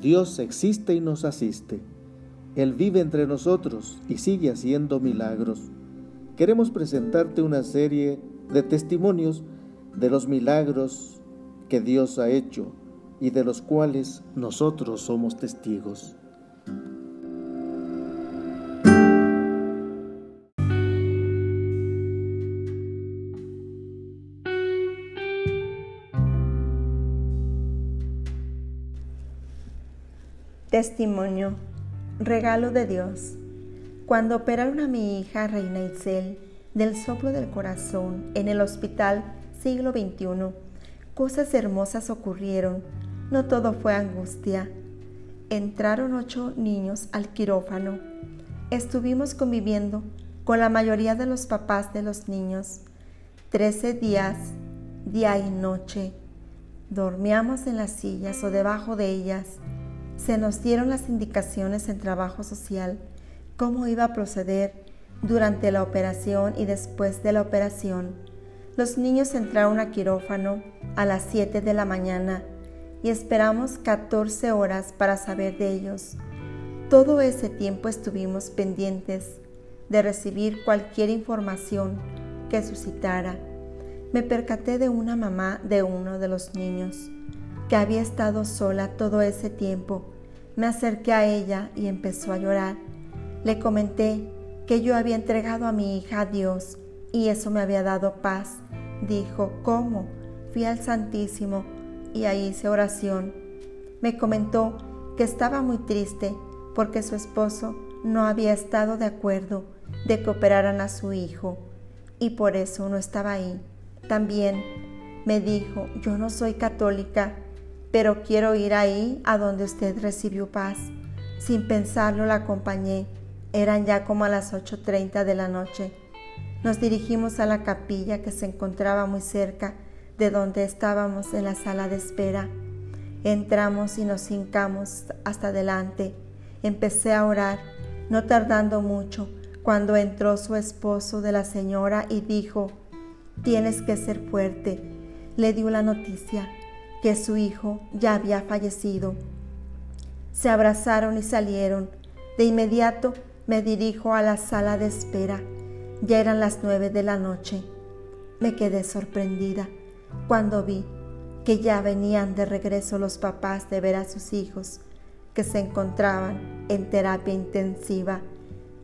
Dios existe y nos asiste. Él vive entre nosotros y sigue haciendo milagros. Queremos presentarte una serie de testimonios de los milagros que Dios ha hecho y de los cuales nosotros somos testigos. Testimonio, regalo de Dios. Cuando operaron a mi hija Reina Itzel del soplo del corazón en el hospital siglo XXI, cosas hermosas ocurrieron. No todo fue angustia. Entraron ocho niños al quirófano. Estuvimos conviviendo con la mayoría de los papás de los niños. Trece días, día y noche. Dormíamos en las sillas o debajo de ellas se nos dieron las indicaciones en trabajo social, cómo iba a proceder durante la operación y después de la operación. Los niños entraron a quirófano a las 7 de la mañana y esperamos 14 horas para saber de ellos. Todo ese tiempo estuvimos pendientes de recibir cualquier información que suscitara. Me percaté de una mamá de uno de los niños que había estado sola todo ese tiempo. Me acerqué a ella y empezó a llorar. Le comenté que yo había entregado a mi hija a Dios y eso me había dado paz. Dijo, ¿cómo? Fui al Santísimo y ahí hice oración. Me comentó que estaba muy triste porque su esposo no había estado de acuerdo de que operaran a su hijo y por eso no estaba ahí. También me dijo, yo no soy católica, pero quiero ir ahí a donde usted recibió paz. Sin pensarlo la acompañé. Eran ya como a las 8.30 de la noche. Nos dirigimos a la capilla que se encontraba muy cerca de donde estábamos en la sala de espera. Entramos y nos hincamos hasta adelante. Empecé a orar, no tardando mucho, cuando entró su esposo de la señora y dijo, tienes que ser fuerte. Le dio la noticia que su hijo ya había fallecido. Se abrazaron y salieron. De inmediato me dirijo a la sala de espera. Ya eran las nueve de la noche. Me quedé sorprendida cuando vi que ya venían de regreso los papás de ver a sus hijos que se encontraban en terapia intensiva.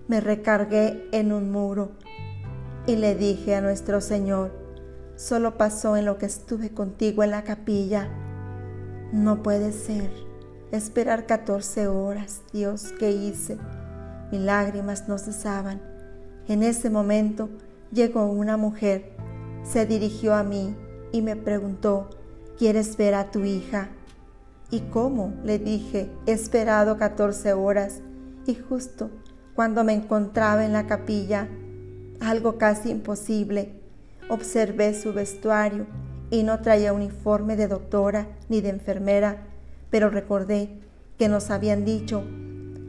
Me recargué en un muro y le dije a nuestro Señor, solo pasó en lo que estuve contigo en la capilla. No puede ser. Esperar 14 horas, Dios, ¿qué hice? Mis lágrimas no cesaban. En ese momento llegó una mujer, se dirigió a mí y me preguntó, ¿quieres ver a tu hija? ¿Y cómo? Le dije, he esperado 14 horas y justo cuando me encontraba en la capilla, algo casi imposible, Observé su vestuario y no traía uniforme de doctora ni de enfermera, pero recordé que nos habían dicho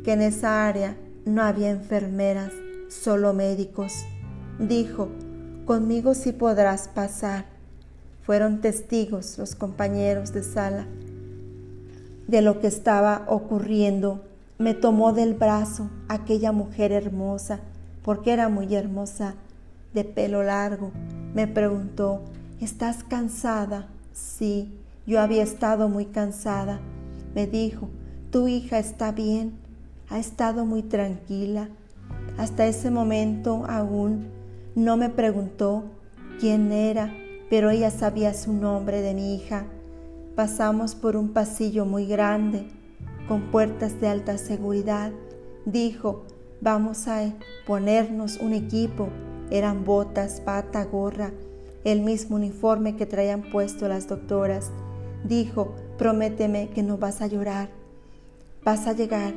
que en esa área no había enfermeras, solo médicos. Dijo, conmigo sí podrás pasar. Fueron testigos los compañeros de sala de lo que estaba ocurriendo. Me tomó del brazo aquella mujer hermosa, porque era muy hermosa, de pelo largo, me preguntó, ¿estás cansada? Sí, yo había estado muy cansada. Me dijo, tu hija está bien, ha estado muy tranquila. Hasta ese momento aún no me preguntó quién era, pero ella sabía su nombre de mi hija. Pasamos por un pasillo muy grande, con puertas de alta seguridad. Dijo, vamos a ponernos un equipo eran botas, pata, gorra, el mismo uniforme que traían puesto las doctoras. Dijo, prométeme que no vas a llorar. Vas a llegar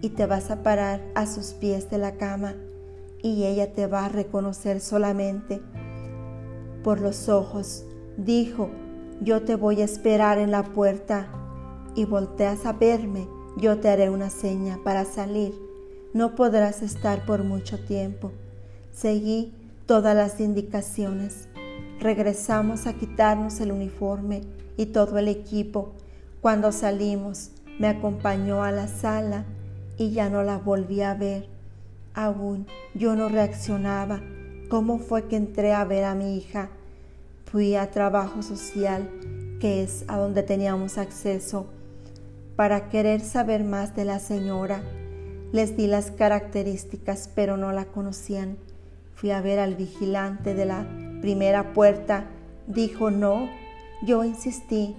y te vas a parar a sus pies de la cama y ella te va a reconocer solamente por los ojos. Dijo, yo te voy a esperar en la puerta y volteas a verme, yo te haré una seña para salir. No podrás estar por mucho tiempo. Seguí todas las indicaciones. Regresamos a quitarnos el uniforme y todo el equipo. Cuando salimos, me acompañó a la sala y ya no la volví a ver. Aún yo no reaccionaba. ¿Cómo fue que entré a ver a mi hija? Fui a trabajo social, que es a donde teníamos acceso, para querer saber más de la señora. Les di las características, pero no la conocían. Fui a ver al vigilante de la primera puerta. Dijo no. Yo insistí.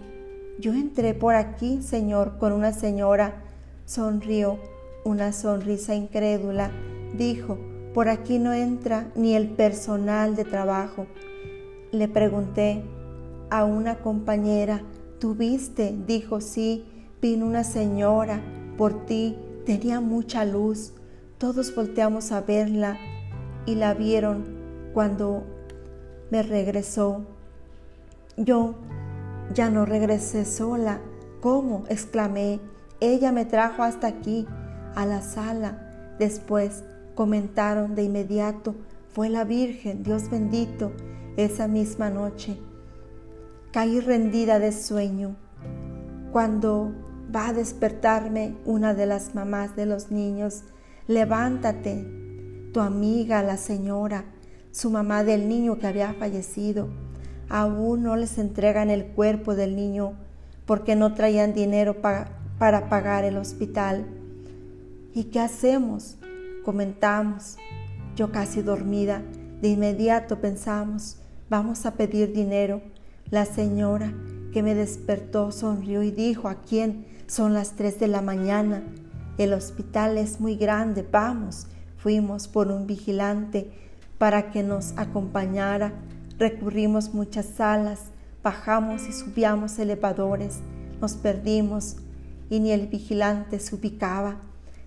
Yo entré por aquí, señor, con una señora. Sonrió, una sonrisa incrédula. Dijo, por aquí no entra ni el personal de trabajo. Le pregunté a una compañera, ¿tú viste? Dijo, sí, vino una señora por ti, tenía mucha luz. Todos volteamos a verla y la vieron cuando me regresó. Yo ya no regresé sola. ¿Cómo? exclamé. Ella me trajo hasta aquí, a la sala. Después comentaron de inmediato, fue la Virgen, Dios bendito, esa misma noche. Caí rendida de sueño. Cuando va a despertarme una de las mamás de los niños, levántate, tu amiga, la señora, su mamá del niño que había fallecido aún no les entregan el cuerpo del niño porque no traían dinero para pagar el hospital. ¿Y qué hacemos? Comentamos. Yo casi dormida, de inmediato pensamos, vamos a pedir dinero. La señora que me despertó sonrió y dijo, ¿a quién? Son las tres de la mañana. El hospital es muy grande, vamos. Fuimos por un vigilante para que nos acompañara Recurrimos muchas salas, bajamos y subíamos elevadores, nos perdimos y ni el vigilante se ubicaba.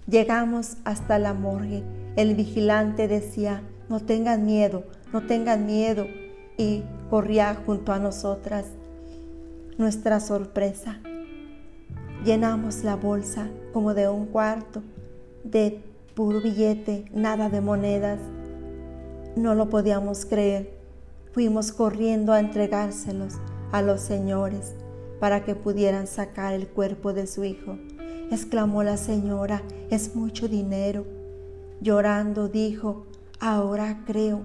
Llegamos hasta la morgue. El vigilante decía, no tengan miedo, no tengan miedo, y corría junto a nosotras. Nuestra sorpresa. Llenamos la bolsa como de un cuarto de puro billete, nada de monedas. No lo podíamos creer. Fuimos corriendo a entregárselos a los señores para que pudieran sacar el cuerpo de su hijo. Exclamó la señora, es mucho dinero. Llorando dijo, ahora creo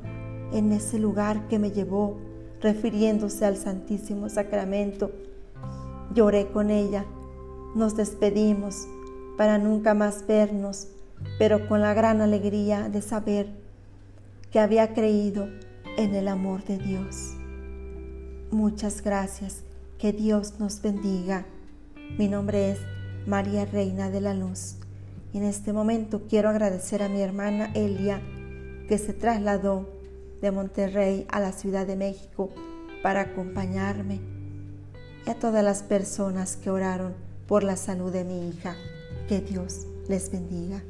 en ese lugar que me llevó, refiriéndose al Santísimo Sacramento. Lloré con ella, nos despedimos para nunca más vernos, pero con la gran alegría de saber que había creído en el amor de Dios. Muchas gracias. Que Dios nos bendiga. Mi nombre es María Reina de la Luz. Y en este momento quiero agradecer a mi hermana Elia que se trasladó de Monterrey a la Ciudad de México para acompañarme y a todas las personas que oraron por la salud de mi hija. Que Dios les bendiga.